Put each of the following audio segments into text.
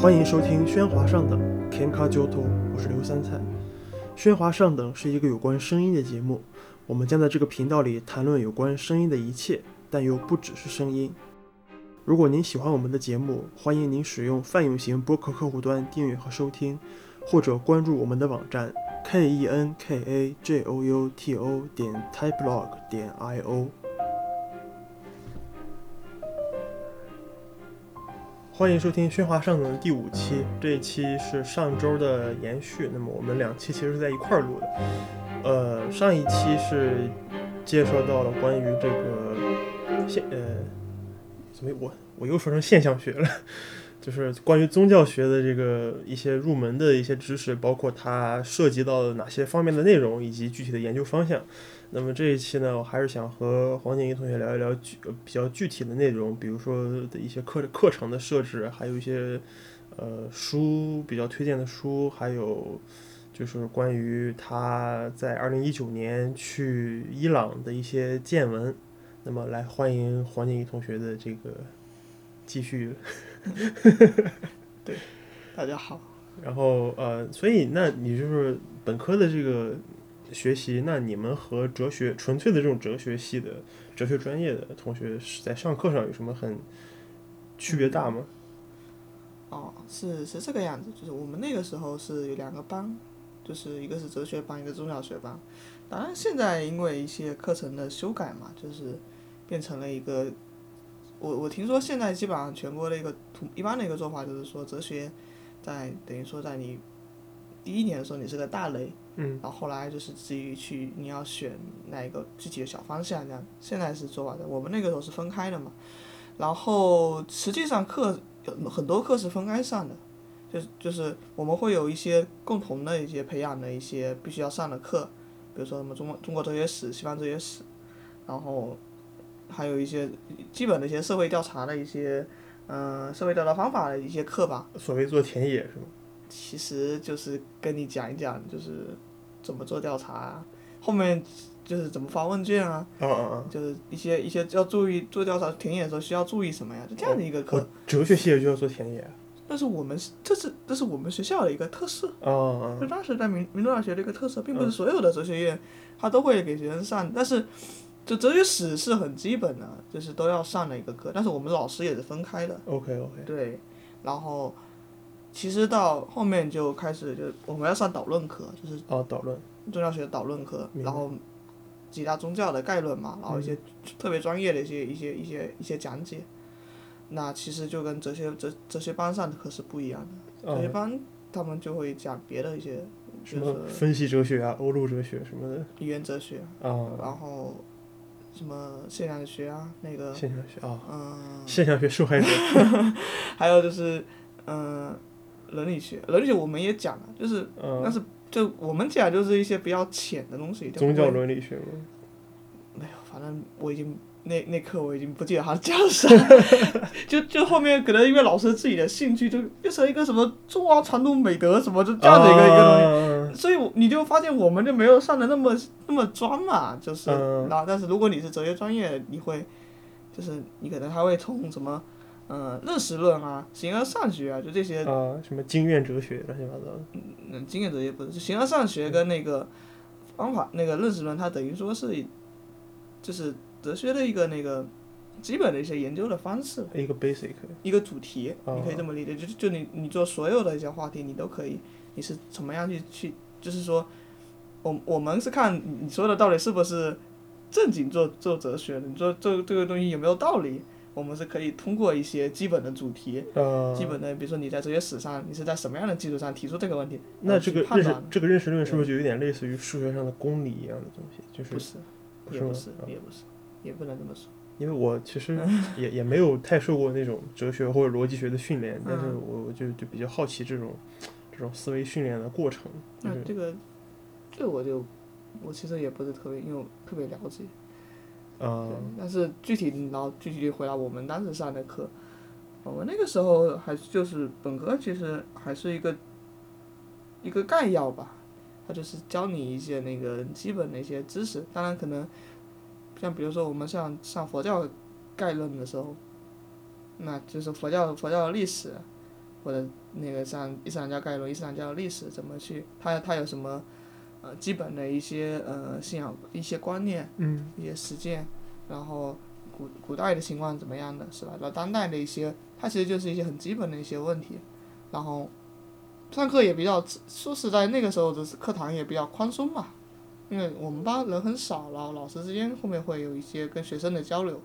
欢迎收听《喧哗上等》，Kenka Joto，我是刘三菜。喧哗上等是一个有关声音的节目，我们将在这个频道里谈论有关声音的一切，但又不只是声音。如果您喜欢我们的节目，欢迎您使用泛用型播客客户端订阅和收听，或者关注我们的网站 k e n k a j o u t o 点 typeblog 点 i o。欢迎收听《喧哗上等》的第五期，这一期是上周的延续。那么我们两期其实是在一块儿录的。呃，上一期是介绍到了关于这个现呃，怎么我我又说成现象学了，就是关于宗教学的这个一些入门的一些知识，包括它涉及到哪些方面的内容以及具体的研究方向。那么这一期呢，我还是想和黄景怡同学聊一聊具比较具体的内容，比如说的一些课课程的设置，还有一些呃书比较推荐的书，还有就是关于他在二零一九年去伊朗的一些见闻。那么来欢迎黄景怡同学的这个继续。对，大家好。然后呃，所以那你就是本科的这个。学习，那你们和哲学纯粹的这种哲学系的哲学专业的同学是在上课上有什么很区别大吗？哦，是是这个样子，就是我们那个时候是有两个班，就是一个是哲学班，一个中小学班。当然现在因为一些课程的修改嘛，就是变成了一个，我我听说现在基本上全国的一个图一般的一个做法就是说哲学在等于说在你第一年的时候你是个大类。嗯，然后后来就是至于去你要选哪一个具体的小方向这样，现在是做法的。我们那个时候是分开的嘛，然后实际上课有很多课是分开上的，就就是我们会有一些共同的一些培养的一些必须要上的课，比如说什么中国中国哲学史、西方哲学史，然后还有一些基本的一些社会调查的一些嗯社会调查方法的一些课吧。所谓做田野是吗？其实就是跟你讲一讲，就是怎么做调查，后面就是怎么发问卷啊，就是一些一些要注意做调查田野的时候需要注意什么呀？就这样的一个课。哲学系就要做田野。但是我们这是这是我们学校的一个特色。哦就当时在民民族大学的一个特色，并不是所有的哲学院他都会给学生上，但是就哲学史是很基本的，就是都要上的一个课。但是我们老师也是分开的。OK OK。对，然后。其实到后面就开始，就我们要上导论课，就是哦导论，宗教学导论课，然后几大宗教的概论嘛，然后一些特别专业的一些一些一些一些讲解。那其实就跟哲学哲哲学班上的课是不一样的，哲学班他们就会讲别的一些，什么分析哲学啊、欧陆哲学什么的，语言哲学啊，然后什么现象学啊，那个现象学啊，嗯，现象学受害者，还有就是嗯。伦理学，伦理学我们也讲了，就是，但是就我们讲就是一些比较浅的东西。宗教伦理学吗？没有，反正我已经那那课我已经不记得他讲啥，就就后面可能因为老师自己的兴趣，就变成一个什么中华传统美德什么就这样的一个一个东西，所以你就发现我们就没有上的那么那么专嘛，就是，然后但是如果你是哲学专业，你会，就是你可能还会从什么。嗯，认识论啊，形而上学啊，就这些。啊，什么经验哲学，乱七八糟的。嗯，经验哲学不是，形而上学跟那个方法，那个认识论，它等于说是，就是哲学的一个那个基本的一些研究的方式。一个 basic。一个主题，你可以这么理解，就就你你做所有的一些话题，你都可以，你是怎么样去去，就是说，我我们是看你说的到底是不是正经做做哲学的，你做这这个东西有没有道理？我们是可以通过一些基本的主题，基本的，比如说你在哲学史上，你是在什么样的基础上提出这个问题？那这个认识这个认识论是不是就有点类似于数学上的公理一样的东西？就是不是，也不是，也不是，也不能这么说。因为我其实也也没有太受过那种哲学或者逻辑学的训练，但是我我就就比较好奇这种这种思维训练的过程。那这个，这我就我其实也不是特别，因为特别了解。嗯，但是具体然后具体回答我们当时上的课，我们那个时候还就是本科，其实还是一个一个概要吧，他就是教你一些那个基本的一些知识。当然可能像比如说我们像上佛教概论的时候，那就是佛教佛教的历史，或者那个像伊斯兰教概论、伊斯兰教的历史怎么去，它它有什么呃基本的一些呃信仰一些观念、嗯一些实践，然后古古代的情况怎么样的是吧？然后当代的一些，它其实就是一些很基本的一些问题，然后上课也比较说实在，那个时候的课堂也比较宽松嘛，因为我们班人很少，然后老师之间后面会有一些跟学生的交流。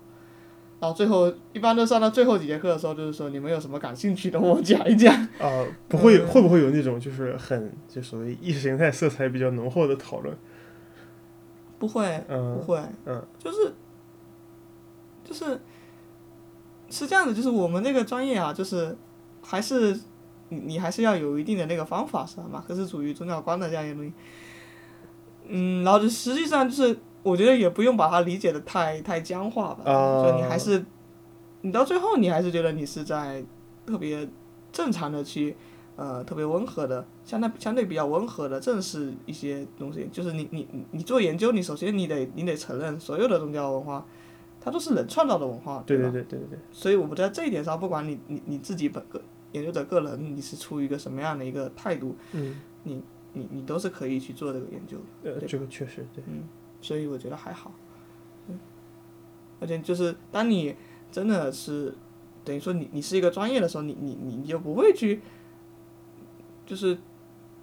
然后最后一般都上到最后几节课的时候，就是说你们有什么感兴趣的，我讲一讲。啊，不会嗯会不会有那种就是很就所谓意识形态色彩比较浓厚的讨论？不会，不嗯会，嗯就是就是是这样的，就是我们那个专业啊，就是还是你你还是要有一定的那个方法，是吧？马克思主义宗教观的这样一个东西。嗯，然后就实际上就是，我觉得也不用把它理解的太太僵化吧，啊。就你还是，你到最后你还是觉得你是在特别正常的去，呃，特别温和的，相对相对比较温和的正视一些东西，就是你你你你做研究，你首先你得你得承认所有的宗教文化，它都是人创造的文化，对吧对对对对对，所以我们在这一点上，不管你你你自己本个研究者个人，你是出于一个什么样的一个态度，嗯。你你你都是可以去做这个研究的，呃，这个确实对，嗯所以我觉得还好。嗯，而且就是当你真的是等于说你你是一个专业的时候，你你你你就不会去，就是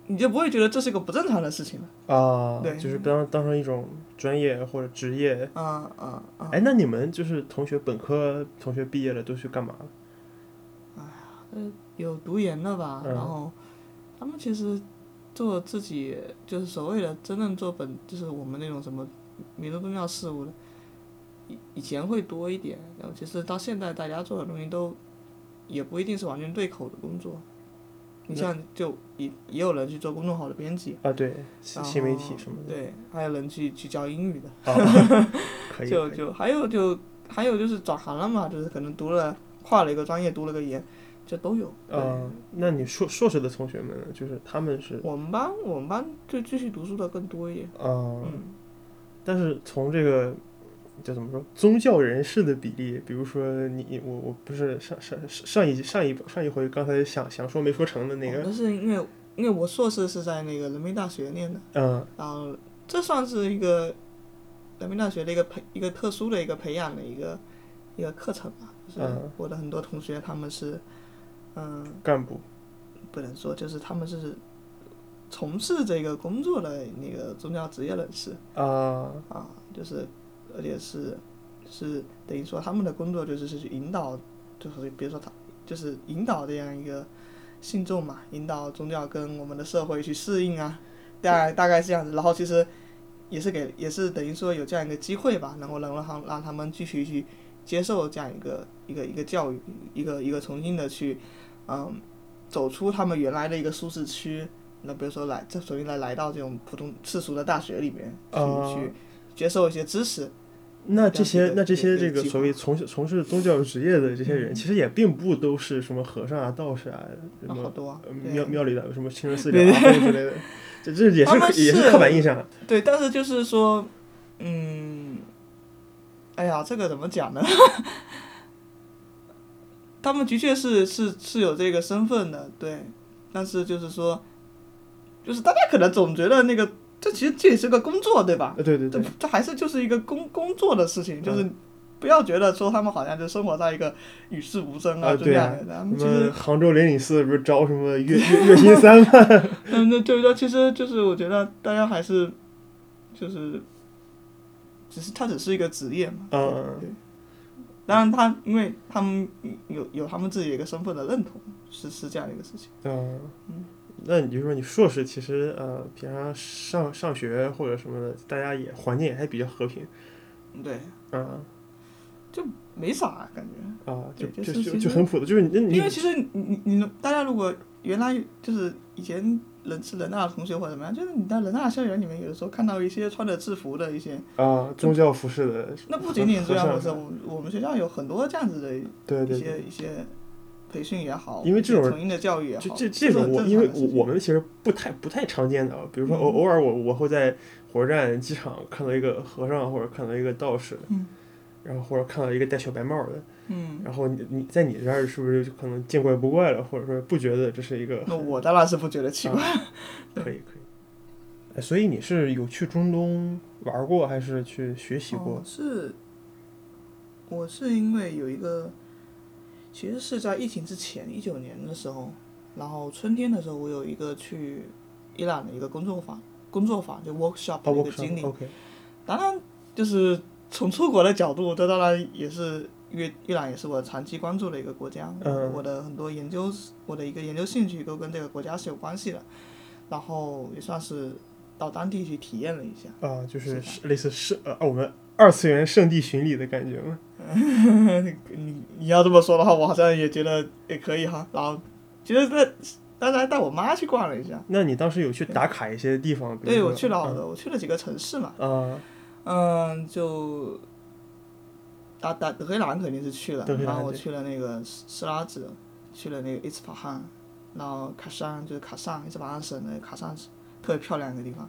你就不会觉得这是一个不正常的事情了。啊，对就是当当成一种专业或者职业。啊啊啊！哎，那你们就是同学本科同学毕业了都去干嘛了？哎呀有读研的吧，嗯然后他们其实做自己就是所谓的真正做本，就是我们那种什么民族宗教事务的，以以前会多一点，然后其实到现在大家做的东西都也不一定是完全对口的工作。你像就也也有人去做公众号的编辑，啊，对，新媒体什么的。对，还有人去去教英语的，就就还有就还有就是转行了嘛，就是可能读了跨了一个专业，读了个研，这都有。对啊，那你硕硕士的同学们呢，就是他们是我们班我们班就继续读书的更多一点。啊，嗯，但是从这个叫怎么说宗教人士的比例，比如说你我我不是上上上一上一上一回刚才想想说没说成的那个，哦那是因为因为我硕士是在那个人民大学念的，嗯然后这算是一个人民大学的一个培一个特殊的一个培养的一个一个课程吧。就是嗯我的很多同学他们是，嗯，干部不能说就是他们是从事这个工作的那个宗教职业人士。啊啊，就是而且是是等于说他们的工作就是是去引导，就是比如说他就是引导这样一个信众嘛，引导宗教跟我们的社会去适应啊，大概大概是这样子。然后其实也是给也是等于说有这样一个机会吧，然后能让他让他们继续去接受这样一个一个一个教育，一个一个重新的去嗯走出他们原来的一个舒适区。那比如说来，这重新来来到这种普通世俗的大学里面去、啊。去接受一些知识，那这些那这些这个所谓从事从事宗教职业的这些人，嗯。其实也并不都是什么和尚啊、道士啊，什么啊。好多庙庙里的什么清真寺对。里的之类的，这这也是也是刻板印象。对，但是就是说，嗯，哎呀，这个怎么讲呢？他们的确是是是有这个身份的，对，但是就是说，就是大家可能总觉得那个，这其实这也是个工作，对吧？呃，对对这对，这还是就是一个工工作的事情，就是不要觉得说他们好像就生活在一个与世无争啊就这对啊样的，他什们其实么杭州灵隐寺不是招什么月 月月薪三万？嗯，那就是说，其实就是我觉得大家还是就是，只是它只是一个职业嘛。嗯对。当然，他因为他们有有他们自己的一个身份的认同，是是这样的一个事情。嗯，那你就说你硕士其实呃，平常上上学或者什么的，大家也环境也还比较和平。对，嗯。就没啥感觉。啊，就就就就很普通，就是你你因为其实你你你大家如果原来就是以前人是人大的同学或者怎么样，就是你在人大校园里面，有的时候看到一些穿着制服的一些，啊宗教服饰的，那不仅仅是这样和回事，我们我们学校有很多这样子的一对对对。些一些培训也好，因为这种一些成因的教育也好，这这这种我，因为我我们其实不太不太常见的，比如说偶嗯偶尔我我会在火车站、机场看到一个和尚或者看到一个道士，嗯然后或者看到一个戴小白帽的，嗯，然后你你在你这儿是不是就可能见怪不怪了，或者说不觉得这是一个那我当然是不觉得奇怪。可以可以。哎所以你是有去中东玩过，还是去学习过哦？是，我是因为有一个，其实是在疫情之前一九年的时候，然后春天的时候，我有一个去伊朗的一个工作坊，工作坊就 workshop 哦的一个经历。当然，就是从出国的角度，这当然也是因为伊朗也是我长期关注的一个国家，嗯我的很多研究，我的一个研究兴趣都跟这个国家是有关系的，然后也算是到当地去体验了一下。啊，就是类似是呃我们二次元圣地巡礼的感觉吗？你你要这么说的话，我好像也觉得也可以哈。然后，其实那当时还带我妈去逛了一下，那你当时有去打卡一些地方？对我去了好多，我去了几个城市嘛，啊，嗯，就打打德黑兰肯定是去了，然后我去了那个斯斯拉子，去了那个伊斯法罕，然后卡山就是卡山，伊斯法罕省的卡尚市，特别漂亮一个地方。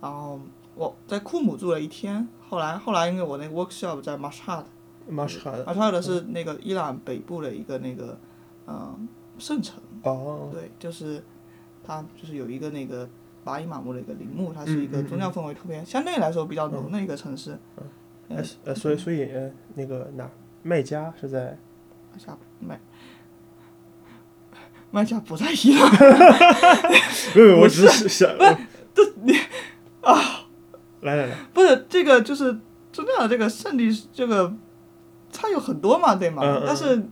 然后我在库姆住了一天，后来后来因为我那个 workshop 在 Mashhad，马什哈的 Mashhad 是那个伊朗北部的一个那个嗯圣城，哦，对，就是它就是有一个那个巴依马木的一个陵墓，它是一个嗯嗯宗教氛围特别相对来说比较浓的一个城市。哎呃，所以所以呃那个哪麦加是在？下麦麦加不在伊朗，没有，我只是想，这你啊，来来来，不是这个就是宗教的这个圣地，这个它有很多嘛，对吗？嗯嗯。但是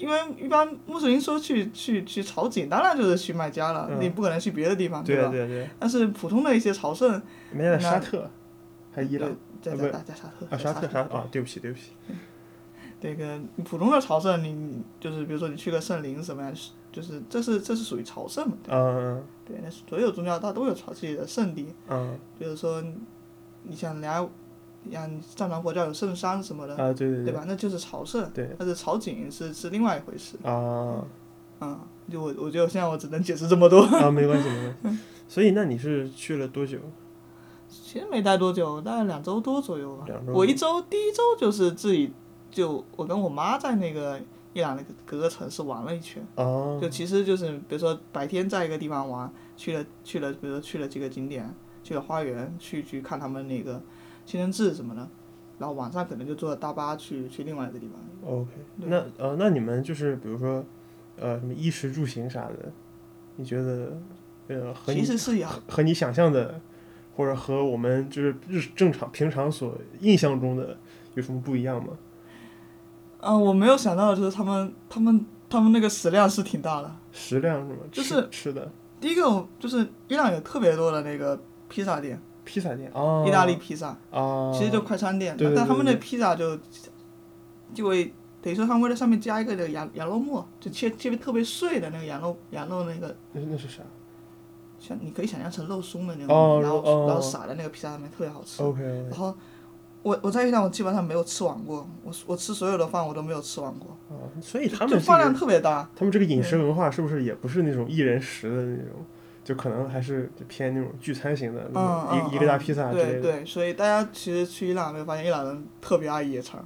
因为一般穆斯林说去去去朝觐，当然就是去麦加了，嗯。你不可能去别的地方，对啊吧？对对。对啊，但是普通的一些朝圣，麦加在沙那特还是伊朗。在在在在沙特，啊？在沙特啊，对不起对不起，这个普通的朝圣，你你就是比如说你去个圣陵什么样，就是这是这是属于朝圣嘛？嗯对，那所有宗教它都有朝自己的圣地，嗯。比如说你像来，像藏传佛教有圣山什么的，啊，对对对吧？那就是朝圣，对但是朝觐是是另外一回事。啊嗯，就我我觉得现在我只能解释这么多。啊，没关系没关系。所以那你是去了多久？其实没待多久，大概两周多左右吧两。周我一周第一周就是自己就我跟我妈在那个伊朗那个各个城市玩了一圈。哦就其实就是比如说白天在一个地方玩，去了去了，比如说去了几个景点，去了花园，去去看他们那个清真寺什么的，然后晚上可能就坐大巴去去另外一个地方。OK，那呃，那你们就是比如说，呃，什么衣食住行啥的，你觉得呃和你其实是有，和你想象的，或者和我们就是日正常平常所印象中的有什么不一样吗？嗯、我没有想到的就是他们他们他们那个食量是挺大的。食量是吗？就是吃的第一个就是伊朗有特别多的那个披萨店，披萨店。哦，意大利披萨，啊，其实就快餐店，对对但他们对那披萨就就会等于说他们会在上面加一个那个羊羊肉末，就切切特别碎的那个羊肉羊肉那个。那那是啥？像你可以想象成肉松的那种，然后、然后撒在那个披萨上面，特别好吃。？OK，然后我我在伊朗我基本上没有吃完过，我我吃所有的饭我都没有吃完过，哦，所以他们这饭量特别大。他们这个饮食文化是不是也不是那种一人食的那种，就可能还是就偏那种聚餐型的，嗯嗯，一一个大嗯披萨之类的。对对，所以大家其实去伊朗没有发现伊朗人特别爱野餐，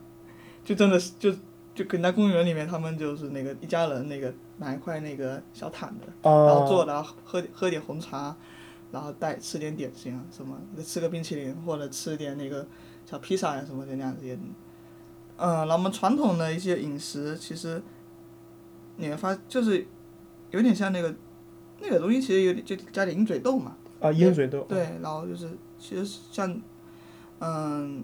就真的是就就跟在公园里面，他们就是那个一家人那个拿一块那个小毯子，然后坐啊，着然后喝喝点红茶，然后带吃点点心啊什么，吃个冰淇淋或者吃点那个小披萨呀什么的那样子也，嗯，然后我们传统的一些饮食其实你会发就是有点像那个那个东西，其实有点就加点鹰嘴豆嘛，啊，鹰嘴豆。对，然后就是其实像嗯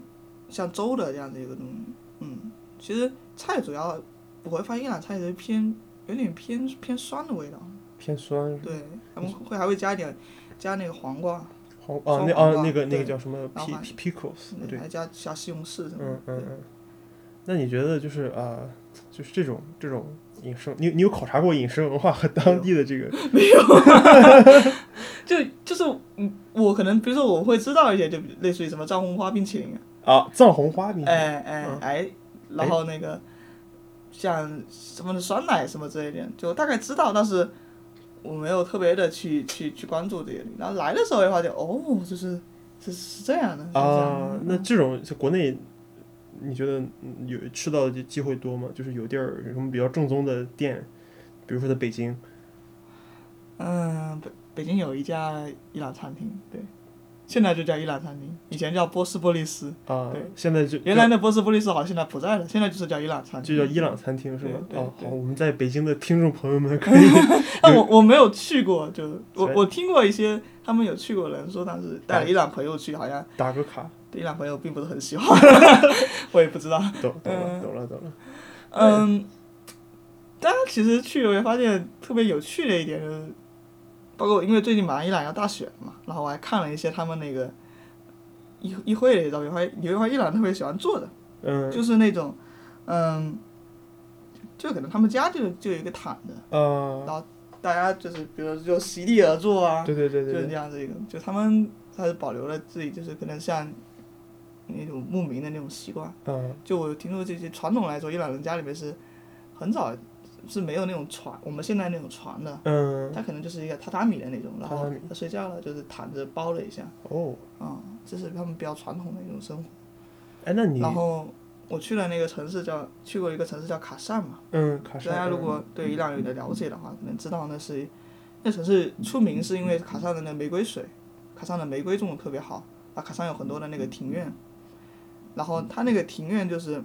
像粥的这样的一个东西，嗯，其实菜主要我会发现伊朗菜是偏有点偏偏酸的味道。偏酸。对，他们会还会加一点加那个黄瓜，黄啊，那啊那个那个叫什么 p 还 p pickles 对，还加加西红柿什么的。嗯嗯嗯。那你觉得就是啊，就是这种这种饮食，你你有考察过饮食文化和当地的这个？没有。就就是嗯，我可能比如说我会知道一些，就类似于什么藏红花冰淇淋啊，啊藏红花冰淇淋。哎哎嗯。哎，然后那个像什么酸奶什么之类的，就大概知道，但是我没有特别的去去去关注这些。然后来的时候会发现，哦，就是是是这样的。啊，那这种在国内你觉得嗯有吃到的机会多吗？就是有地儿有什么比较正宗的店，比如说在北京嗯，北北京有一家伊朗餐厅，对，现在就叫伊朗餐厅，以前叫波斯波利斯。啊对，现在就原来那波斯波利斯好像现在不在了，现在就是叫伊朗餐厅。就叫伊朗餐厅是吗？哦，好，我们在北京的听众朋友们 可以但我我没有去过，就我我听过一些他们有去过的人说，当时带了伊朗朋友去，好像打个卡，对伊朗朋友并不是很喜欢，我也不知道。懂懂了嗯懂了懂了。嗯，大家其实去我也发现特别有趣的一点就是，包括因为最近马上伊朗要大选嘛，然后我还看了一些他们那个议议会的照片，发现有一块伊朗特别喜欢做的，嗯就是那种，嗯，就可能他们家就就有一个毯子，啊，大家就是比如说就席地而坐啊，对对对就是这样子一个，就他们还是保留了自己就是可能像那种牧民的那种习惯。嗯。就我听说这些传统来说，伊朗人家里面是很早是没有那种床，我们现在那种床的，嗯。他可能就是一个榻榻米的那种，然后他睡觉了就是躺着包了一下，哦，啊、这是他们比较传统的一种生活。哎，那你然后我去了那个城市叫去过一个城市叫卡善嘛，嗯卡大家如果对伊朗有点了解的话，可能知道那是那城市出名是因为卡萨的那玫瑰水，卡萨的玫瑰种的特别好，啊，卡萨有很多的那个庭院，然后它那个庭院就是，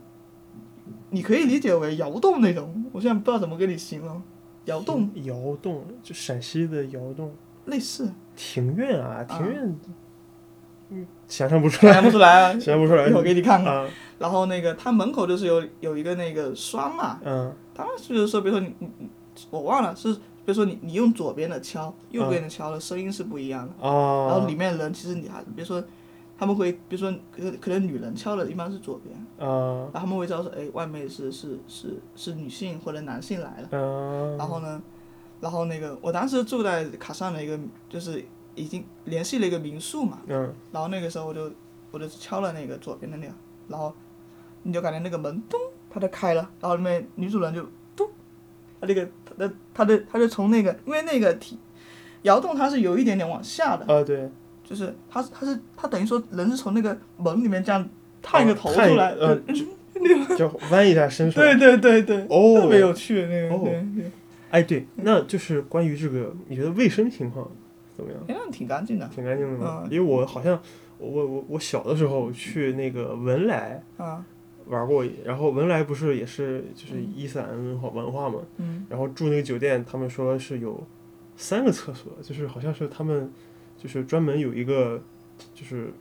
你可以理解为窑洞那种，我现在不知道怎么跟你形容，窑洞。窑洞，就陕西的窑洞。类似，庭院啊，庭院，嗯，想象不出来，想象不出来啊，想象不出来。一会儿给你看看。啊，然后那个它门口就是有有一个那个栓嘛，嗯。他们就是说，比如说你你你我忘了是，比如说你你用左边的敲，右边的敲的声音是不一样的。然后啊里面人其实你还，比如说他们会，比如说可可能女人敲的一般是左边，啊。然后他们会知道说，哎，外面是是是是女性或者男性来了。嗯，然后呢，然后那个我当时住在卡上的一个，就是已经联系了一个民宿嘛，嗯。然后那个时候我就我就敲了那个左边的那个，然后你就感觉那个门咚，它就开了，然后里面女主人就咚，她那个她的他的她就从那个因为那个体窑洞它是有一点点往下的，啊对，就是他他是他等于说人是从那个门里面这样探一个头出来，呃，就 就弯一下身出来。对对对对，哦特别有趣那个，哦对对，哎，对，那就是关于这个，你觉得卫生情况怎么样？哎，那挺干净的挺干净的因为我好像我我我我小的时候去那个文莱啊，玩过，然后文莱不是也是就是伊斯兰文化文化嘛，嗯然后住那个酒店，他们说是有三个厕所，就是好像是他们就是专门有一个就是。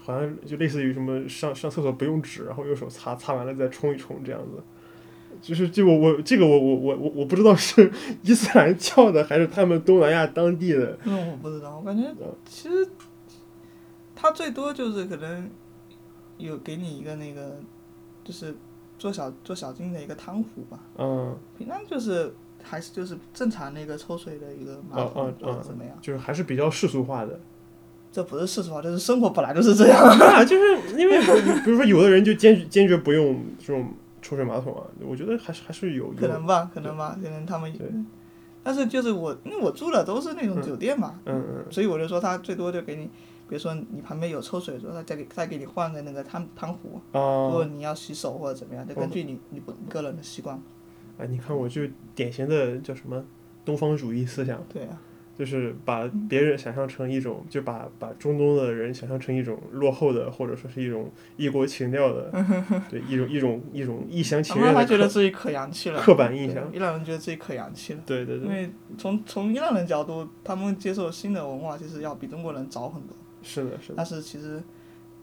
好像就类似于什么上上厕所不用纸，然后用手擦，擦完了再冲一冲这样子。就是这我我这个我我我我我不知道是 伊斯兰教的还是他们东南亚当地的。嗯我不知道，我感觉嗯其实他最多就是可能有给你一个那个，就是做小做小金的一个汤壶吧，嗯，平常就是还是就是正常那个抽水的一个马桶或者哦怎么样，就是还是比较世俗化的。这不是世俗化，就是生活本来就是这样。啊，就是因为 比如说有的人就坚决坚决不用这种抽水马桶啊，我觉得还是还是有有可能吧，可能吧，可能他们对，但是就是我，因为我住的都是那种嗯酒店嘛，嗯嗯所以我就说他最多就给你，比如说你旁边有抽水的时候，他再给再给你换个那个汤汤壶，如果啊，你要洗手或者怎么样，就根据你你不你个人的习惯。哎，你看我就典型的叫什么东方主义思想，对啊，就是把别人想象成一种，就把把中东的人想象成一种落后的，或者说是一种异国情调的，对一种一种一种一厢情愿的刻觉得自己可洋气了，刻板印象。伊朗人觉得自己可洋气了，对对对，因为从从伊朗人角度，他们接受新的文化其实要比中国人早很多，是的，是的，但是其实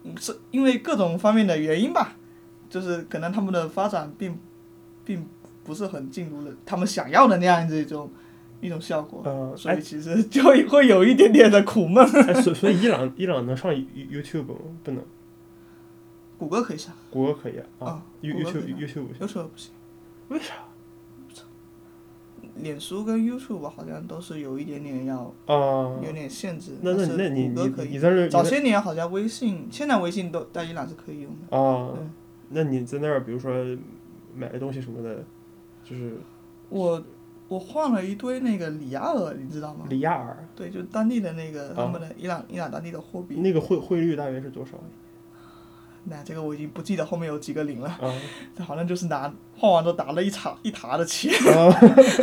嗯是因为各种方面的原因吧，就是可能他们的发展并并不是很进入了他们想要的那样子一种一种效果，嗯，所以其实就会有一点点的苦闷。哎，所所以伊朗伊朗能上 You- YouTube 吗？不能，谷歌可以上，谷歌可以啊啊 YouTube YouTube 不行，优秀不行。为啥脸书跟 YouTube 好像都是有一点点要啊？有点限制，那那那你你。你在那儿早些年好像微信，现在微信都在伊朗是可以用的。啊对，那你在那儿，比如说买个东西什么的，就是我我换了一堆那个里亚尔，你知道吗？里亚尔，对，就当地的那个啊。他们的伊朗伊朗当地的货币，那个汇汇率大约是多少？那这个我已经不记得后面有几个零了，啊。好像就是拿换完之后打了一沓一沓的钱，啊，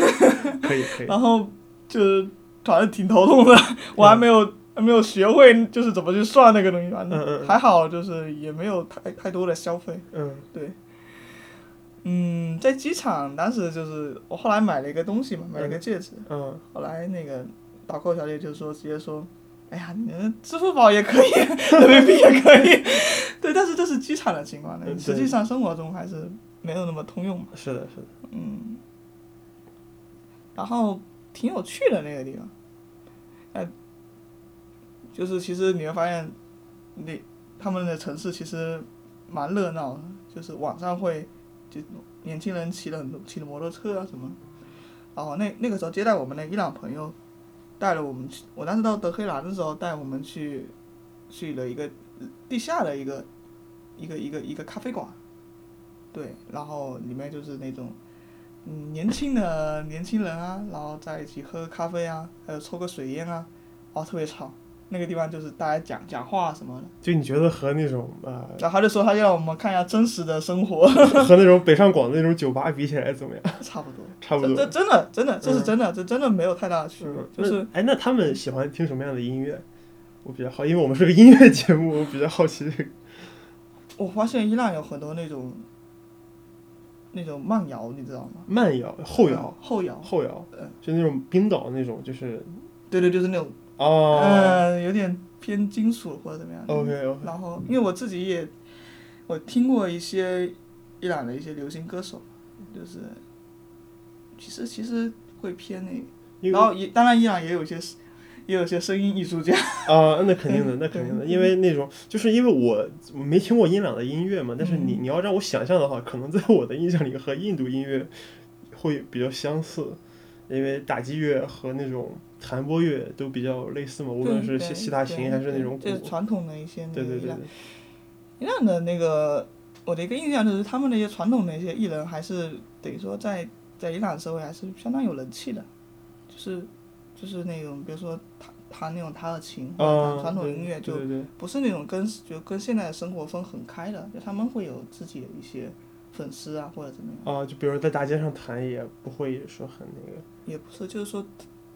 可以可以，然后就是反正挺头痛的，我还没有还没有学会就是怎么去算那个东西，反正还好就是也没有太太多的消费。嗯嗯，在机场当时就是我后来买了一个东西嘛，买了一个戒指，嗯。后来那个导购小姐就说直接说，哎呀，你的支付宝也可以，人民币也可以，对，但是这是机场的情况实际上生活中还是没有那么通用嘛，是的是的，嗯，然后挺有趣的那个地方，哎，就是其实你会发现，那他们的城市其实蛮热闹的，就是晚上会就年轻人骑了很多骑的摩托车啊什么，然后那那个时候接待我们的伊朗朋友，带了我们去，我当时到德黑兰的时候带我们去去了一个地下的一个一个一个一个咖啡馆，对，然后里面就是那种。嗯，年轻的年轻人啊，然后在一起喝咖啡啊，还有抽个水烟啊，哦，特别吵。那个地方就是大家讲讲话什么的，就你觉得和那种呃然后他就说他就让我们看一下真实的生活，和那种北上广的那种酒吧比起来怎么样？差不多，差不多。这这真的真的这是嗯。真的，这真的没有太大的区别，嗯，就是哎，那他们喜欢听什么样的音乐？我比较好，因为我们是个音乐节目，我比较好奇这个。我发现伊朗有很多那种那种慢摇，你知道吗？慢摇、后摇、嗯后摇，后摇。嗯，就那种冰岛那种，就是对对，就是那种哦。呃有点偏金属或者怎么样。，OK OK，然后，因为我自己也，我听过一些伊朗的一些流行歌手，就是，其实其实会偏那个，然后也当然伊朗也有一些，也有一些声音艺术家，啊，那肯定的，嗯那肯定的，因为那种就是因为我我没听过伊朗的音乐嘛，但是你嗯。你要让我想象的话，可能在我的印象里和印度音乐会比较相似，因为打击乐和那种弹拨乐都比较类似嘛，无论是西西塔琴还是那种鼓就，是传统的一些那对对对个伊朗对，伊朗的那个，我的一个印象就是他们那些传统的一些艺人，还是等于说在在伊朗社会还是相当有人气的，就是就是那种比如说弹弹那种塔尔琴传统音乐，就不是那种跟就跟现在的生活分很开的，就他们会有自己的一些粉丝啊或者怎么样，啊，就比如在大街上弹也不会说很那个。也不是就是说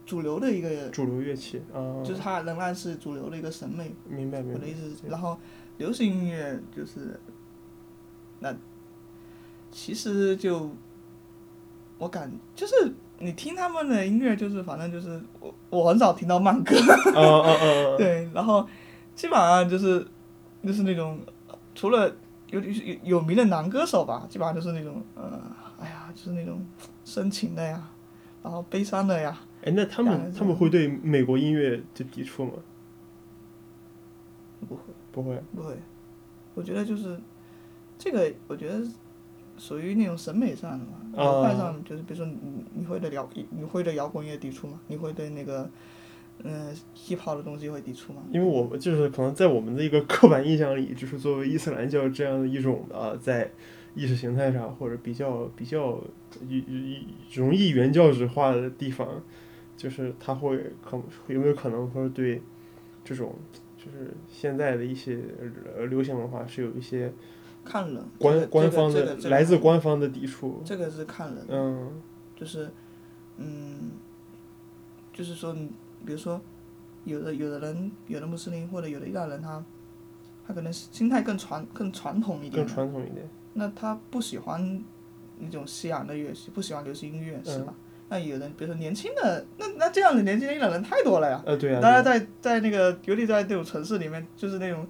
主流的一个，主流乐器啊，就是它仍然是主流的一个审美。明白明白。我的意，思是，然后流行音乐就是，那其实就我感就是你听他们的音乐，就是反正就是我我很少听到慢歌，啊啊啊啊，对，然后基本上就是就是那种除了有有有名的男歌手吧，基本上就是那种呃，哎呀，就是那种深情的呀，然后悲伤的呀，哎，那他们他们会对美国音乐就抵触吗？不会。不会，不会，我觉得就是这个，我觉得属于那种审美上的嘛，啊文化上就是比如说你你会对摇你会对摇滚乐抵触吗？你会对那个嗯 hip hop 的东西会抵触吗？因为我们就是可能在我们的一个刻板印象里，就是作为伊斯兰教这样的一种啊，在意识形态上或者比较比较容易原教旨化的地方，就是他会可有没有可能说对这种就是现在的一些呃流行文化是有一些看人，官这个官方的这个这个来自官方的抵触，这个是看人，嗯就是嗯，就是说你比如说有的有的人有的穆斯林或者有的伊朗人他他可能心态更传更传统一点更，传统一点，那他不喜欢那种西洋的乐器，不喜欢流行音乐，是吧？那有人，比如说年轻的，那那这样的年轻的伊朗人太多了呀。呃对啊，大家在在那个，尤其在那种城市里面，就是那种，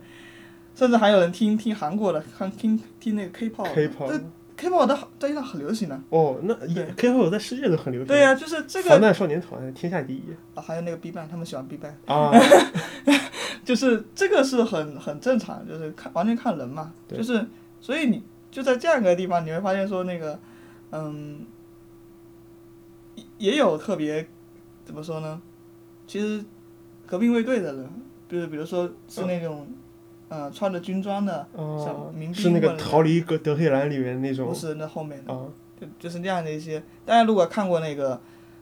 甚至还有人听听韩国的，看听听那个 K-pop。K-pop 这 K-pop 在在伊朗很流行的。哦，那对。K-pop 在世界都很流行，对呀、就是这个，防弹少年团天下第一。啊还有那个 B 站，他们喜欢 B 站，啊，就是这个是很很正常，就是看完全看人嘛，对。就是所以你就在这样一个地方，你会发现说那个，嗯，也也有特别怎么说呢？其实革命卫队的人，就是比如说是那种，呃，穿着军装的，哦像民，是那个逃离格德黑兰里面那种不是那后面的，啊，就就是那样的一些。大家如果看过那个，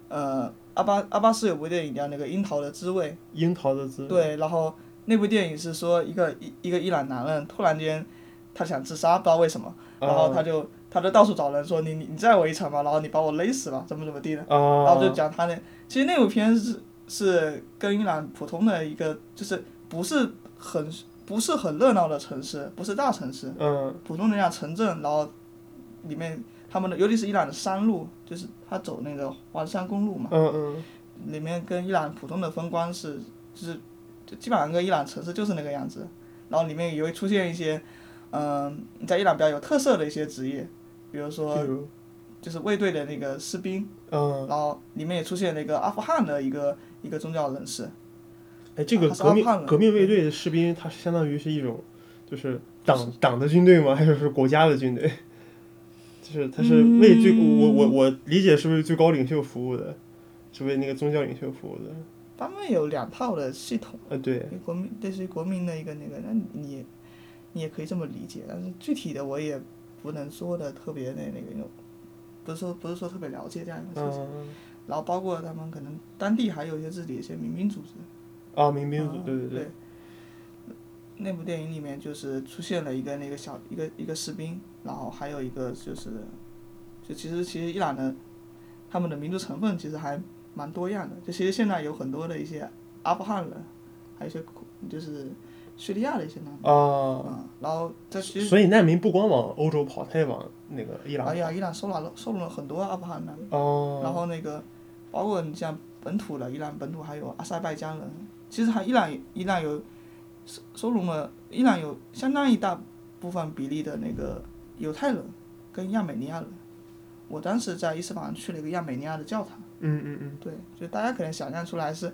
呃，阿巴阿巴斯有部电影叫那个《樱桃的滋味》。樱桃的滋味，对，然后那部电影是说一个一一个伊朗男人突然间他想自杀，不知道为什么，然后他就他就到处找人说你你你载我一程吧，然后你把我勒死了，怎么怎么地的，啊，然后就讲他那，其实那部片是是跟伊朗普通的一个就是不是很不是很热闹的城市，不是大城市，嗯。普通的那样城镇，然后里面他们的尤其是伊朗的山路，就是他走那个环山公路嘛，嗯嗯。里面跟伊朗普通的风光是就是就基本上跟伊朗城市就是那个样子，然后里面也会出现一些嗯、在伊朗比较有特色的一些职业，比如说如就是卫队的那个士兵。嗯，然后里面也出现了一个阿富汗的一个一个宗教人士，哎，这个革命革命卫队的士兵，他是相当于是一种，就是党党的军队吗？还是是国家的军队？就是他是为最、我我我理解是为最高领袖服务的，是为那个宗教领袖服务的。他们有两套的系统，啊，对，国民类似于国民的一个那个，那你你也可以这么理解，但是具体的我也不能说的特别那那个那种，不是说不是说特别了解这样一个事情。嗯然后包括他们可能当地还有一些自己的一些民兵组织，啊，民兵组，嗯对对对，那部电影里面就是出现了一个那个小一个一个士兵，然后还有一个就是，就其实其实伊朗的他们的民族成分其实还蛮多样的，就其实现在有很多的一些阿富汗人，还有一些就是叙利亚的一些难民，啊，嗯，然后这其实所以难民不光往欧洲跑，他也往那个伊朗哎呀，伊朗收纳了收容了很多阿富汗难民。哦，然后那个，包括你像本土的伊朗本土还有阿塞拜疆人，其实还伊朗伊朗有收收容了伊朗有相当一大部分比例的那个犹太人跟亚美尼亚人。我当时在伊斯法罕去了一个亚美尼亚的教堂，嗯嗯嗯，对，就大家可能想象出来是，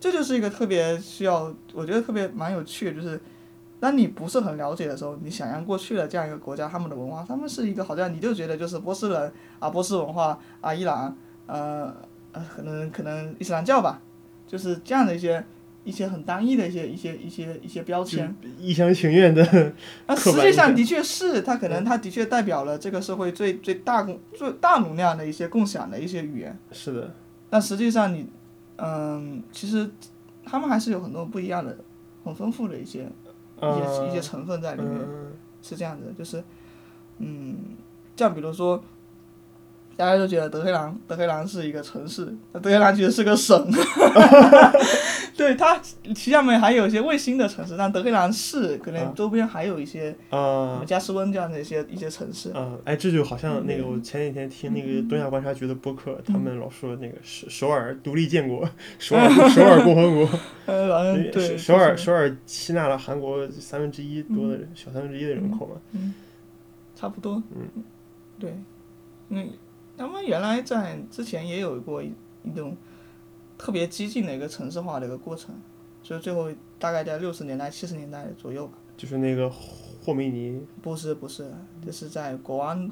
这就是一个特别需要，我觉得特别蛮有趣的，就是。当你不是很了解的时候，你想象过去的这样一个国家，他们的文化，他们是一个好像你就觉得就是波斯人啊，波斯文化啊，伊朗，呃，呃，可能可能伊斯兰教吧，就是这样的一些一些很单一的一些一些一些一些标签。一厢情愿的 那实际上的确是，它可能它的确代表了这个社会最最大共最大容量的一些共享的一些语言。是的，但实际上你，嗯，其实他们还是有很多不一样的、很丰富的一些一啊，些一些成分在里面。嗯是这样子，就是，嗯，像比如说，大家都觉得德黑兰，德黑兰是一个城市，那德黑兰其实是个省，对它其下面还有一些卫星的城市，但德黑兰市可能周边还有一些什啊么加斯温这样的一些一些城市，啊，哎，这就好像那个嗯。我前几天听那个东亚观察局的播客，他们老说那个首首尔独立建国，首尔首尔共和国，对，首尔首尔吸纳了韩国三分之一多的人，小三分之一的人口嘛。差不多，嗯，对，嗯，他们原来在之前也有过一一种特别激进的一个城市化的一个过程，所以最后大概在六十年代、七十年代左右吧。就是那个霍梅尼，不是不是，就是在国王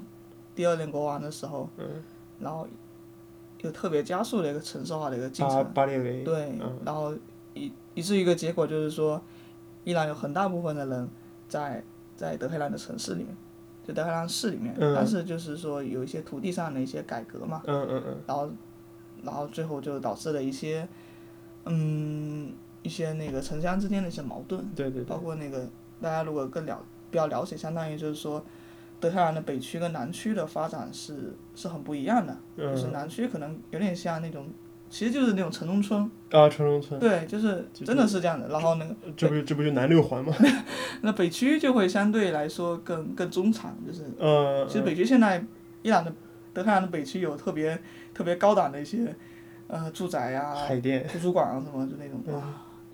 第二任国王的时候，嗯，然后有特别加速的一个城市化的一个进程，巴列维，对，嗯。然后以以至于一个结果就是说，依然有很大部分的人在在德黑兰的城市里面，就德黑兰市里面，嗯。但是就是说有一些土地上的一些改革嘛，嗯嗯嗯，然后然后最后就导致了一些嗯一些那个城乡之间的一些矛盾。对对对包，括那个大家如果更了比较了解，相当于就是说，德黑兰的北区跟南区的发展是是很不一样的，就是嗯南区可能有点像那种，其实就是那种城中村，啊，城中村，对，就是真的是这样的。然后那个这不就这不就南六环吗？那北区就会相对来说更更中产，就是嗯，其实北区现在伊朗的德黑兰的北区有特别特别高档的一些呃住宅呀、海淀，图书馆啊什么就那种，嗯，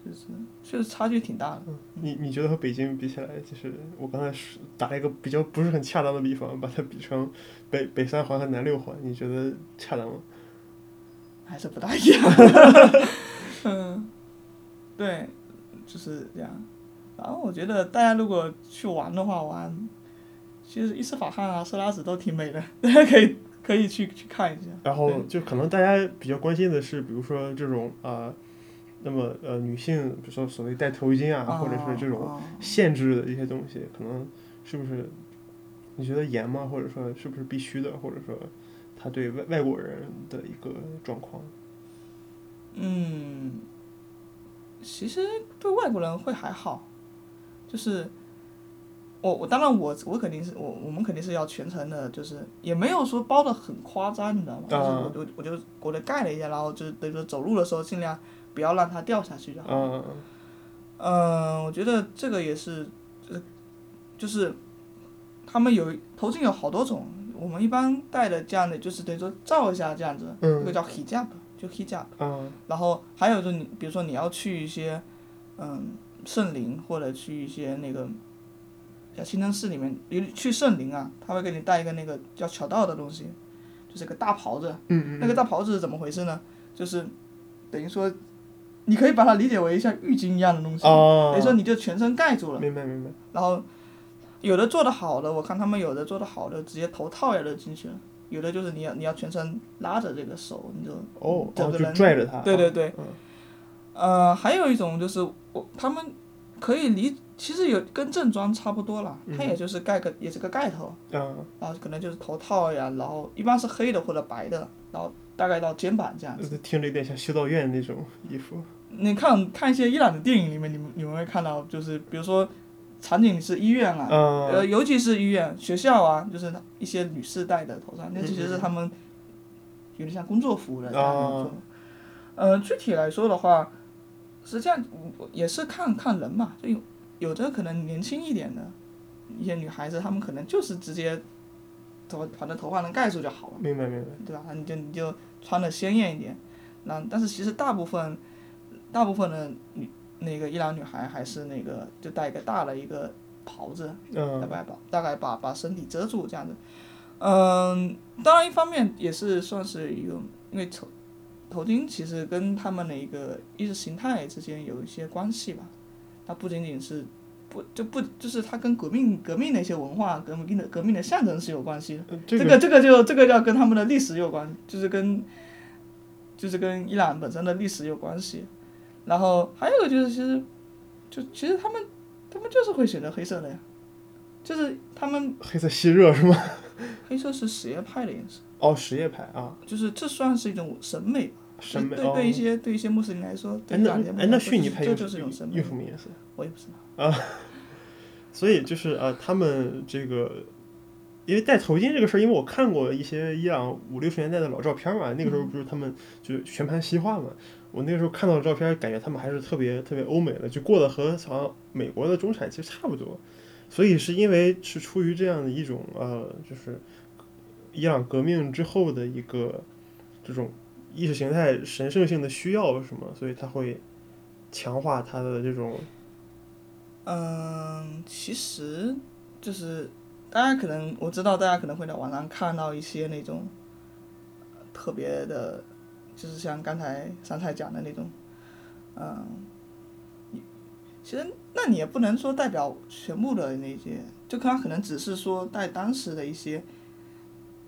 就是确实差距挺大的。你你觉得和北京比起来，就是我刚才打了一个比较不是很恰当的比方，把它比成北北三环和南六环，你觉得恰当吗？还是不大一样。嗯，对，就是这样。然后我觉得大家如果去玩的话，玩其实伊斯法罕啊、色拉子都挺美的，大 家可以可以去去看一下。然后就可能大家比较关心的是，比如说这种啊、那么呃女性，比如说所谓戴头巾啊，或者是这种啊限制的一些东西，可能是不是你觉得严吗？或者说是不是必须的？或者说他对外外国人的一个状况？嗯，其实对外国人会还好，就是我我当然我我肯定是我我们肯定是要全程的，就是也没有说包的很夸张，你知道吗？就是我就我就我就盖了一下，然后就是等于说走路的时候尽量不要让它掉下去就好。嗯嗯，我觉得这个也是，就是就是他们有头巾有好多种，我们一般戴的这样的就是等于说罩一下这样子，这嗯个叫 hijab，就 hijab。嗯然后还有就是你，比如说你要去一些，嗯，圣林或者去一些那个，像清真寺里面，你去圣林啊，他会给你带一个那个叫乔道的东西，就是个大袍子。嗯那个大袍子是怎么回事呢？就是等于说，你可以把它理解为像浴巾一样的东西，哦等于说你就全身盖住了。明白明白。然后有的做的好的，我看他们有的做的好的，直接头套也都进去了。有的就是你要你要全程拉着这个手，你就哦整个人拽着它。对对对，嗯呃，还有一种就是我他们可以理，其实有跟正装差不多了，它也就是盖个也是个盖头，嗯然后可能就是头套呀，然后一般是黑的或者白的，然后大概到肩膀这样。子听着有点像修道院那种衣服。你看看一些伊朗的电影里面，你们你们会看到，就是比如说场景是医院啊，嗯呃，尤其是医院、学校啊，就是一些女士戴的头上，那其实是他们有点像工作服的这样一哦种。呃，具体来说的话，实际上也是看看人嘛，就有有的可能年轻一点的一些女孩子，她们可能就是直接头反正头发能盖住就好了。明白明白。对吧？你就你就穿的鲜艳一点，那但是其实大部分大部分的女那个伊朗女孩还是那个就戴一个大的一个袍子，大嗯概把大概把把身体遮住这样子。嗯，当然一方面也是算是一个，因为头头巾其实跟他们的一个意识形态之间有一些关系吧，它不仅仅是。不就不就是它跟革命革命的一些文化、革命的革命的象征是有关系的。呃这这个这个就这个要跟他们的历史有关，就是跟就是跟伊朗本身的历史有关系。然后还有一个就是，其实就其实他们他们就是会选择黑色的呀，就是他们黑色吸热是吗？黑色是什叶派的颜色，哦，什叶派啊，就是这算是一种审美吧。审。对对一些对一些穆斯林来说，对哎，那哎那逊尼派又就就是一种审美又，什么颜色？我也不知道。所以就是呃，他们这个，因为戴头巾这个事儿，因为我看过一些伊朗五六十年代的老照片嘛，那个时候不是他们就全盘西化嘛，我那个时候看到的照片，感觉他们还是特别特别欧美的，就过得和好像美国的中产其实差不多。所以是因为是出于这样的一种呃，就是伊朗革命之后的一个这种意识形态神圣性的需要，是吗？所以他会强化他的这种嗯，其实就是大家可能我知道，大家可能会在网上看到一些那种特别的，就是像刚才三菜讲的那种，嗯，其实那你也不能说代表全部的那些，就他可能只是说在当时的一些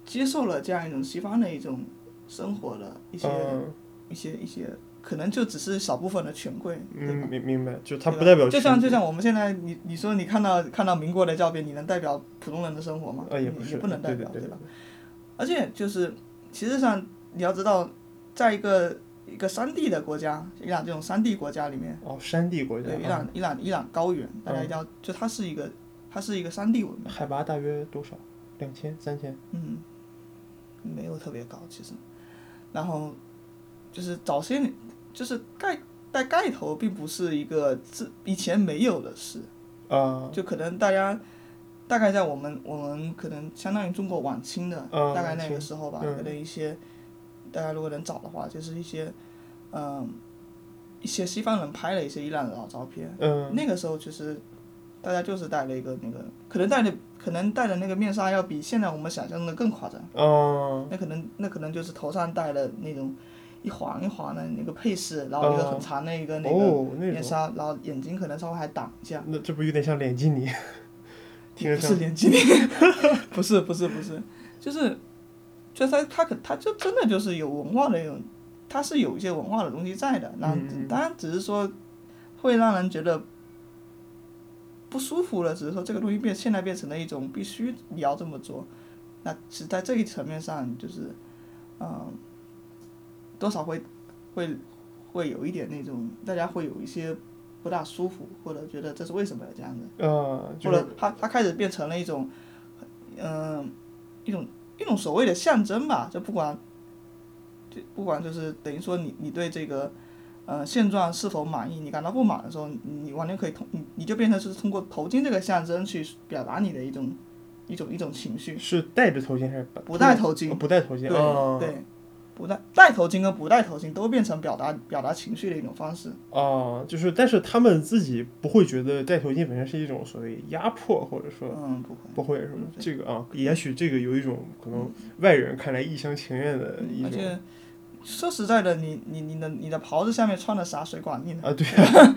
接受了这样一种西方的一种生活的一些、嗯。一些一些，可能就只是少部分的权贵，对吧？嗯，明明白，就他不代表就像就像我们现在你你说你看到看到民国的照片，你能代表普通人的生活吗？呃也也不能代对对吧？而且就是其实上你要知道，在一个一个山地的国家，伊朗这种山地国家里面，哦，山地国家对伊啊，朗伊朗伊朗高原，大家嗯一定要就它是一个它是一个山地文明，海拔大约多少？两千、三千？嗯，没有特别高其实，然后就是早些年就是盖戴盖头并不是一个自以前没有的事。啊，就可能大家大概在我们我们可能相当于中国晚清的、嗯大概那个时候吧，嗯。可能一些大家如果能找的话，就是一些嗯一些西方人拍的一些伊朗的老照片，嗯，那个时候其实大家就是戴了一个那个，可能戴的可能戴的那个面纱要比现在我们想象的更夸张，哦，那可能那可能就是头上戴的那种一环一环的那个配饰，然后一个很长的一个那个面纱，然后眼睛可能稍微还挡一下。那这不有点像脸基尼？听着不是像，连接力，不是 不是不是，就是，就他他可他就真的就是有文化的那种，他是有一些文化的东西在的，那当然只是说会让人觉得不舒服了，只是说这个东西变现在变成了一种必须你要这么做，那其实在这一层面上就是，嗯，多少会会会有一点那种大家会有一些不大舒服，或者觉得这是为什么要这样子，呃，就或者它它开始变成了一种，嗯、一种一种所谓的象征吧，就不管，就不管就是等于说你你对这个。呃，现状是否满意？你感到不满的时候，你你完全可以通你你就变成是通过头巾这个象征去表达你的一种一种一种情绪。是戴着头巾还是不不戴头巾哦不戴头巾对、啊对，不戴戴头巾跟不戴头巾都变成表达表达情绪的一种方式。啊，就是但是他们自己不会觉得戴头巾本身是一种所谓压迫，或者说嗯，不会。不会是？这个啊，也许这个有一种可能外人看来一厢情愿的一种而且说实在的，你你你的你的袍子下面穿的啥，谁管你呢？啊，对 啊，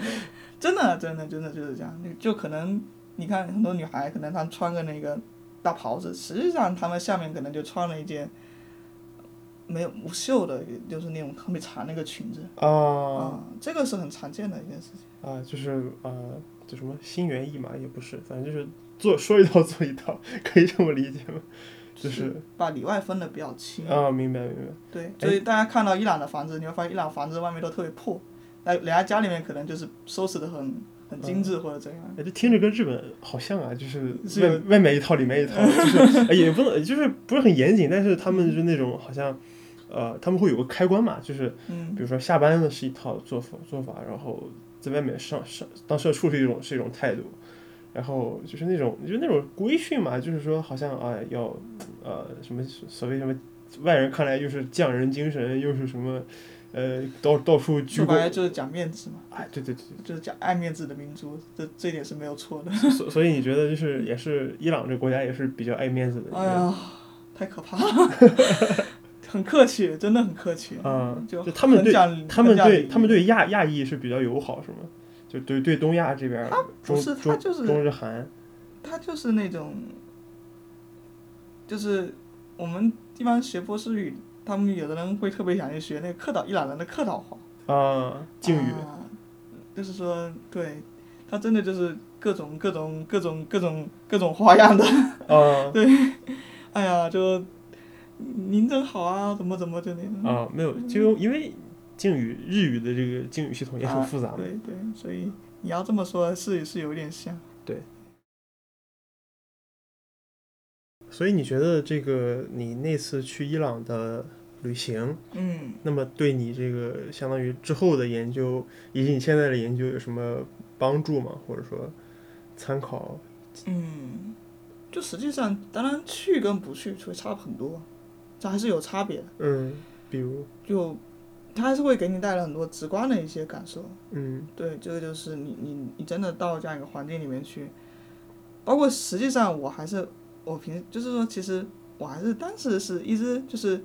真的真的真的就是这样。就可能你看很多女孩，可能她穿个那个大袍子，实际上她们下面可能就穿了一件没有无袖的，就是那种特别长的一个裙子。啊啊，这个是很常见的一件事情。啊，就是啊，就什么心猿意马也不是，反正就是做说一套做一套，可以这么理解吗？就是把里外分的比较清。啊，明白明白。对，所以大家看到伊朗的房子，你会发现伊朗房子外面都特别破，那人家家里面可能就是收拾的很很精致或者怎样。哎，这听着跟日本好像啊，就是外外面一套里面一套，就是哎也不能就是不是很严谨，但是他们就那种好像，呃，他们会有个开关嘛，就是嗯比如说下班了是一套做法做法，然后在外面上上当社畜是一种是一种态度，然后就是那种就是那种规训嘛，就是说好像啊要呃什么所谓什么外人看来又是匠人精神，又是什么呃到到处鞠躬就是讲面子嘛，哎对对对。就是讲爱面子的民族，这这一点是没有错的。所所以你觉得就是也是伊朗这个国家也是比较爱面子的哎呀，太可怕了，很客气，真的很客气。啊就就他们对他们对他们对亚亚裔是比较友好是吗？就对对东亚这边儿中不是他中就是中日韩他就是那种，就是我们一般学波斯语，他们有的人会特别想去学那个客岛伊朗人的客套话。啊敬语啊，就是说，对，他真的就是各种各种各种各种各种花样的。啊对哎呀，就您真好啊，怎么怎么就那种。啊没有就因为敬语日语的这个敬语系统也很啊复杂嘛，对对，所以你要这么说，是是有点像。对所以你觉得这个你那次去伊朗的旅行，嗯，那么对你这个相当于之后的研究以及你现在的研究有什么帮助吗？或者说参考？嗯，就实际上，当然去跟不去会差很多，这还是有差别的。嗯，比如就它还是会给你带来很多直观的一些感受。嗯对，这个就是你你你真的到这样一个环境里面去，包括实际上我还是我平时就是说，其实我还是当时是一直就是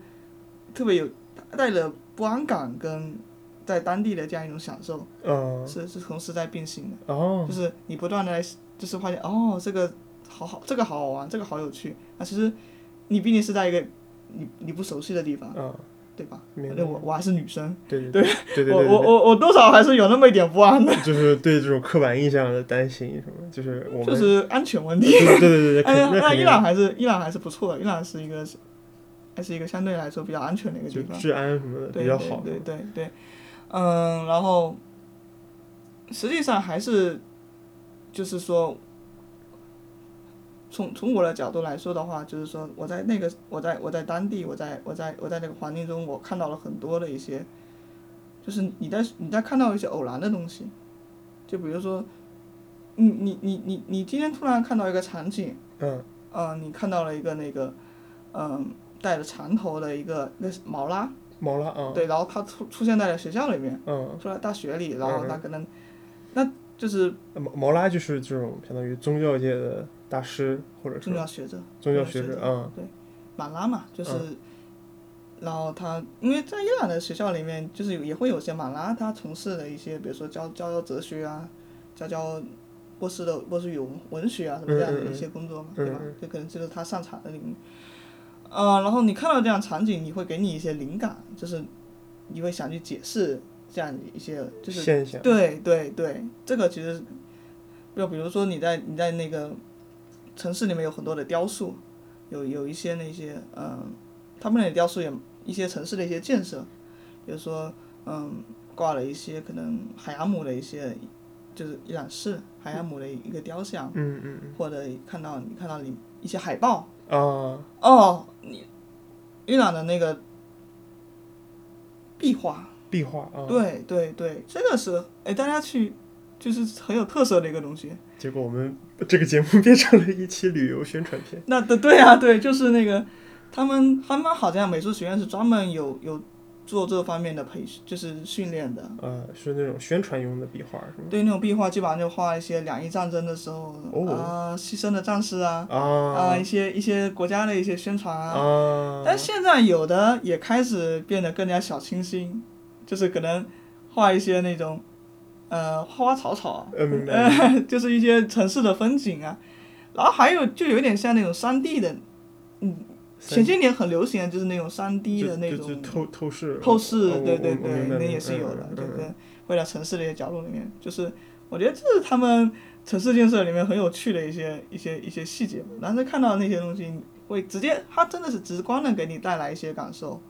特别有带着不安感跟在当地的这样一种享受，啊是是同时在并行的。哦就是你不断的来，就是发现哦，这个好好，这个好好玩，这个好有趣。那其实你毕竟是在一个你你不熟悉的地方，啊，对吧？明白那我我还是女生，对对对对我对对我我我多少还是有那么一点不安的，就是对这种刻板印象的担心什么，就是我们就是安全问题。对对对对那伊朗还是伊朗还是不错的，伊朗是一个还是一个相对来说比较安全的一个地方。治安什么的比较好。对对对对，嗯，然后实际上还是就是说，从从我的角度来说的话，就是说我在那个我在我在当地，我在我在我在那个环境中，我看到了很多的一些，就是你在你在看到一些偶然的东西，就比如说，你你你你你今天突然看到一个场景，嗯。呃，你看到了一个那个，嗯、带着长头的一个那是毛拉。毛拉啊，对，然后他出出现在了学校里面，嗯，出来大学里，然后嗯。他可能，那就是毛毛拉就是这种相当于宗教界的大师，或者是宗说教学者，宗教学学者啊，对，马拉嘛，就是，嗯然后他因为在伊朗的学校里面，就是有也会有些马拉，他从事的一些，比如说教教教哲学啊，教教波斯的波斯语文文学啊什么这样的一些工作嘛，对吧嗯嗯？这可能就是他擅长的领域。呃，然后你看到这样场景，你会给你一些灵感，就是你会想去解释这样一些，就是现象，对对对，这个其实，就比如说你在你在那个城市里面有很多的雕塑，有有一些那些嗯，他们那里雕塑也一些城市的一些建设，比如说嗯挂了一些可能海牙姆的一些就是伊朗市海牙姆的一个雕像，嗯嗯或者看到你看到你一些海报，嗯啊，哦，你伊朗的那个壁画，壁画啊，对对对，这个是哎大家去就是很有特色的一个东西。结果我们这个节目变成了一期旅游宣传片。那对对啊，对，就是那个他们他们好像美术学院是专门有有做这方面的培训，就是训练的。呃，是那种宣传用的壁画是吗？对那种壁画，基本上就画一些两伊战争的时候哦啊、牺牲的战士啊啊、啊一些一些国家的一些宣传啊。啊，但现在有的也开始变得更加小清新，就是可能画一些那种呃花花草草啊，呃 就是一些城市的风景啊，然后还有就有点像那种三 D 的，嗯，前些年很流行的就是那种三 D 的那种透透视。透视，哦对对对，那也是有的，对对，会在城市的一些角落里面，就是我觉得这是他们城市建设里面很有趣的一些一些一些细节吧。但是看到那些东西，会直接，他真的是直观的给你带来一些感受，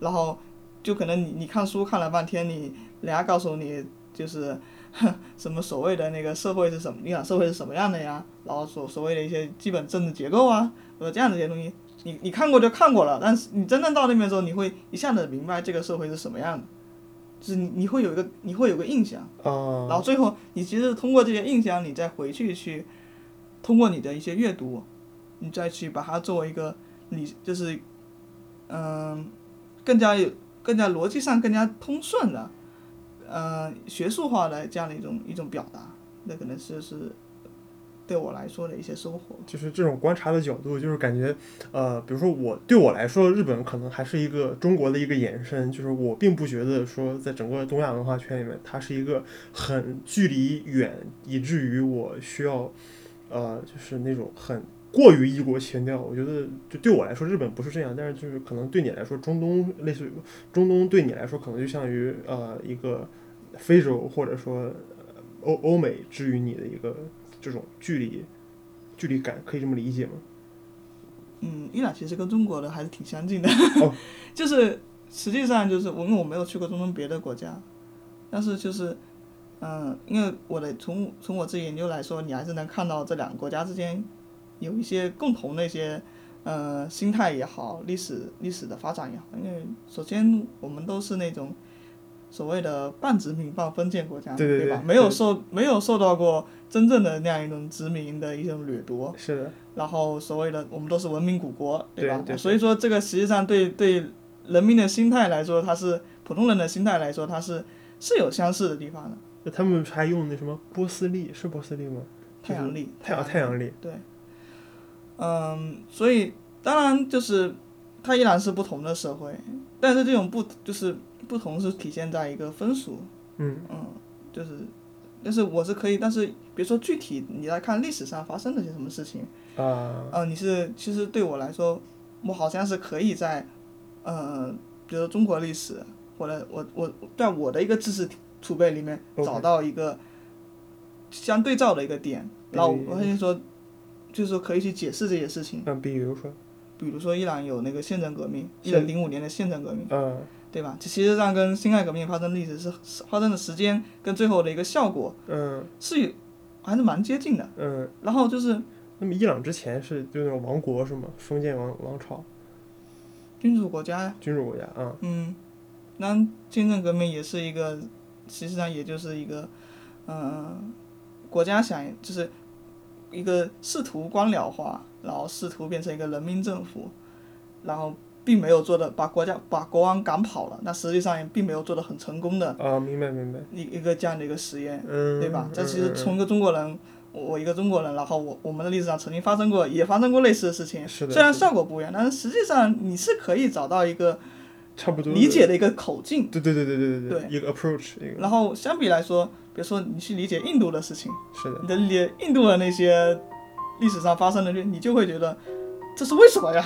然后就可能你你看书看了半天，你人家告诉你就是。什么所谓的那个社会是什么？你想社会是什么样的呀？然后所所谓的一些基本政治结构啊，或者这样的一些东西，你你看过就看过了，但是你真正到那边的时候，你会一下子明白这个社会是什么样的，就是你你会有一个你会有个印象，啊，然后最后你其实通过这些印象，你再回去去通过你的一些阅读，你再去把它作为一个你就是嗯、更加有更加逻辑上更加通顺的，呃学术化的这样的一种一种表达，那可能是是对我来说的一些收获。就是这种观察的角度，就是感觉，呃，比如说我对我来说，日本可能还是一个中国的一个延伸，就是我并不觉得说在整个东亚文化圈里面，它是一个很距离远，以至于我需要，呃，就是那种很过于异国情调。我觉得就对我来说，日本不是这样，但是就是可能对你来说，中东类似于中东对你来说，可能就像于呃一个非洲或者说呃欧欧美之于你的一个这种距离。距离感，可以这么理解吗？嗯，伊朗其实跟中国的还是挺相近的，哦 就是实际上就是我因为我没有去过中东别的国家，但是就是嗯，因为我的从从我自己研究来说，你还是能看到这两个国家之间有一些共同的一些呃心态也好，历史历史的发展也好，因为首先我们都是那种。所谓的半殖民半封建国家嘛，对对对吧？没有受没有受到过真正的那样一种殖民的一种掠夺，是的，然后所谓的我们都是文明古国，吧？对吧对所以说这个实际上对对人民的心态来说，它是普通人的心态来说，它是是有相似的地方的。就他们还用那什么波斯粒，是波斯粒吗？太阳历，太阳太阳历，对，嗯，所以当然就是它依然是不同的社会，但是这种不就是不同是体现在一个风俗，嗯嗯，就是，但是我是可以，但是比如说具体你来看历史上发生了些什么事情。啊，呃，你是其实对我来说，我好像是可以在，呃，比如说中国历史，或者我我在我的一个知识储备里面找到一个相对照的一个点，然后我发现说，就是说可以去解释这些事情。嗯，比如说，比如说伊朗有那个宪政革命，一零零五年的宪政革命，嗯对吧？这其实上跟辛亥革命发生历史是是发生的时间跟最后的一个效果嗯是有还是蛮接近的。嗯，然后就是那么伊朗之前是就那种王国是吗？封建王王朝，君主国家呀。君主国家啊，嗯，那宪政革命也是一个，实际上也就是一个，嗯、国家想就是一个试图官僚化，然后试图变成一个人民政府，然后并没有做的把国家把国王赶跑了，那实际上也并没有做的很成功的啊，明白明白，一一个这样的一个实验，嗯，对吧？这嗯其实嗯从一个中国人。我我一个中国人，然后我我们的历史上曾经发生过，也发生过类似的事情，虽然效果不一样，但是实际上你是可以找到一个差不多理解的一个口径，对对对对对对对一个 approach 一个然后相比来说，比如说你去理解印度的事情，是的，你的理解印度的那些历史上发生的，你就会觉得这是为什么呀？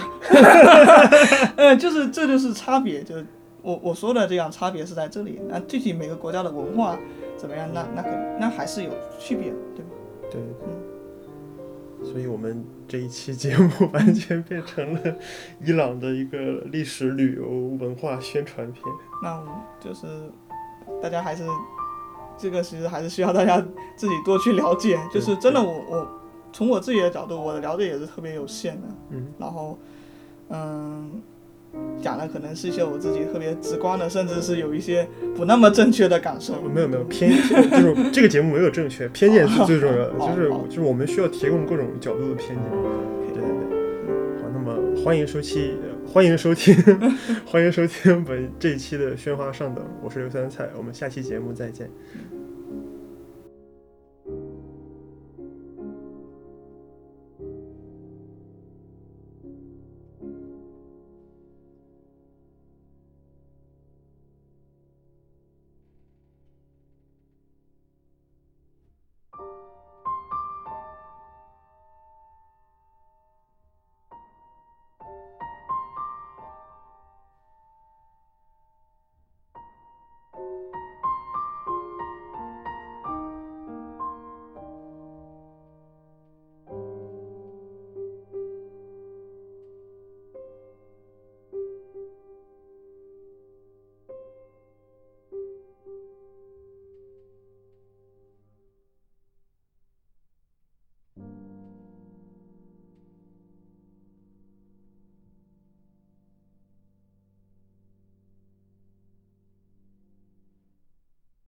呃，就是这就是差别，就我我说的这样差别是在这里。那具体每个国家的文化怎么样，那那可那还是有区别，对吧？对，所以我们这一期节目 完全变成了伊朗的一个历史旅游文化宣传片。那就是大家还是这个其实还是需要大家自己多去了解。就是真的我，我从我自己的角度，我的了解也是特别有限的。嗯，然后，嗯，讲的可能是一些我自己特别直观的，甚至是有一些不那么正确的感受。没有没有偏见，就是 这个节目没有正确，偏见是最重要的，就是就是我们需要提供各种角度的偏见。对对对，好，那么欢迎收期，欢迎收听，欢迎收听本这一期的喧哗上等，我是刘三菜，我们下期节目再见。嗯